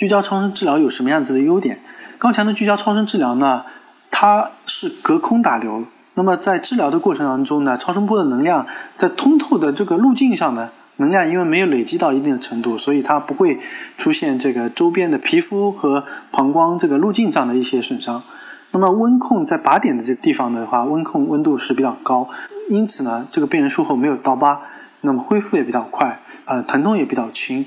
聚焦超声治疗有什么样子的优点？高强的聚焦超声治疗呢，它是隔空打流。那么在治疗的过程当中呢，超声波的能量在通透的这个路径上呢，能量因为没有累积到一定的程度，所以它不会出现这个周边的皮肤和膀胱这个路径上的一些损伤。那么温控在靶点的这个地方的话，温控温度是比较高，因此呢，这个病人术后没有刀疤，那么恢复也比较快，呃，疼痛也比较轻。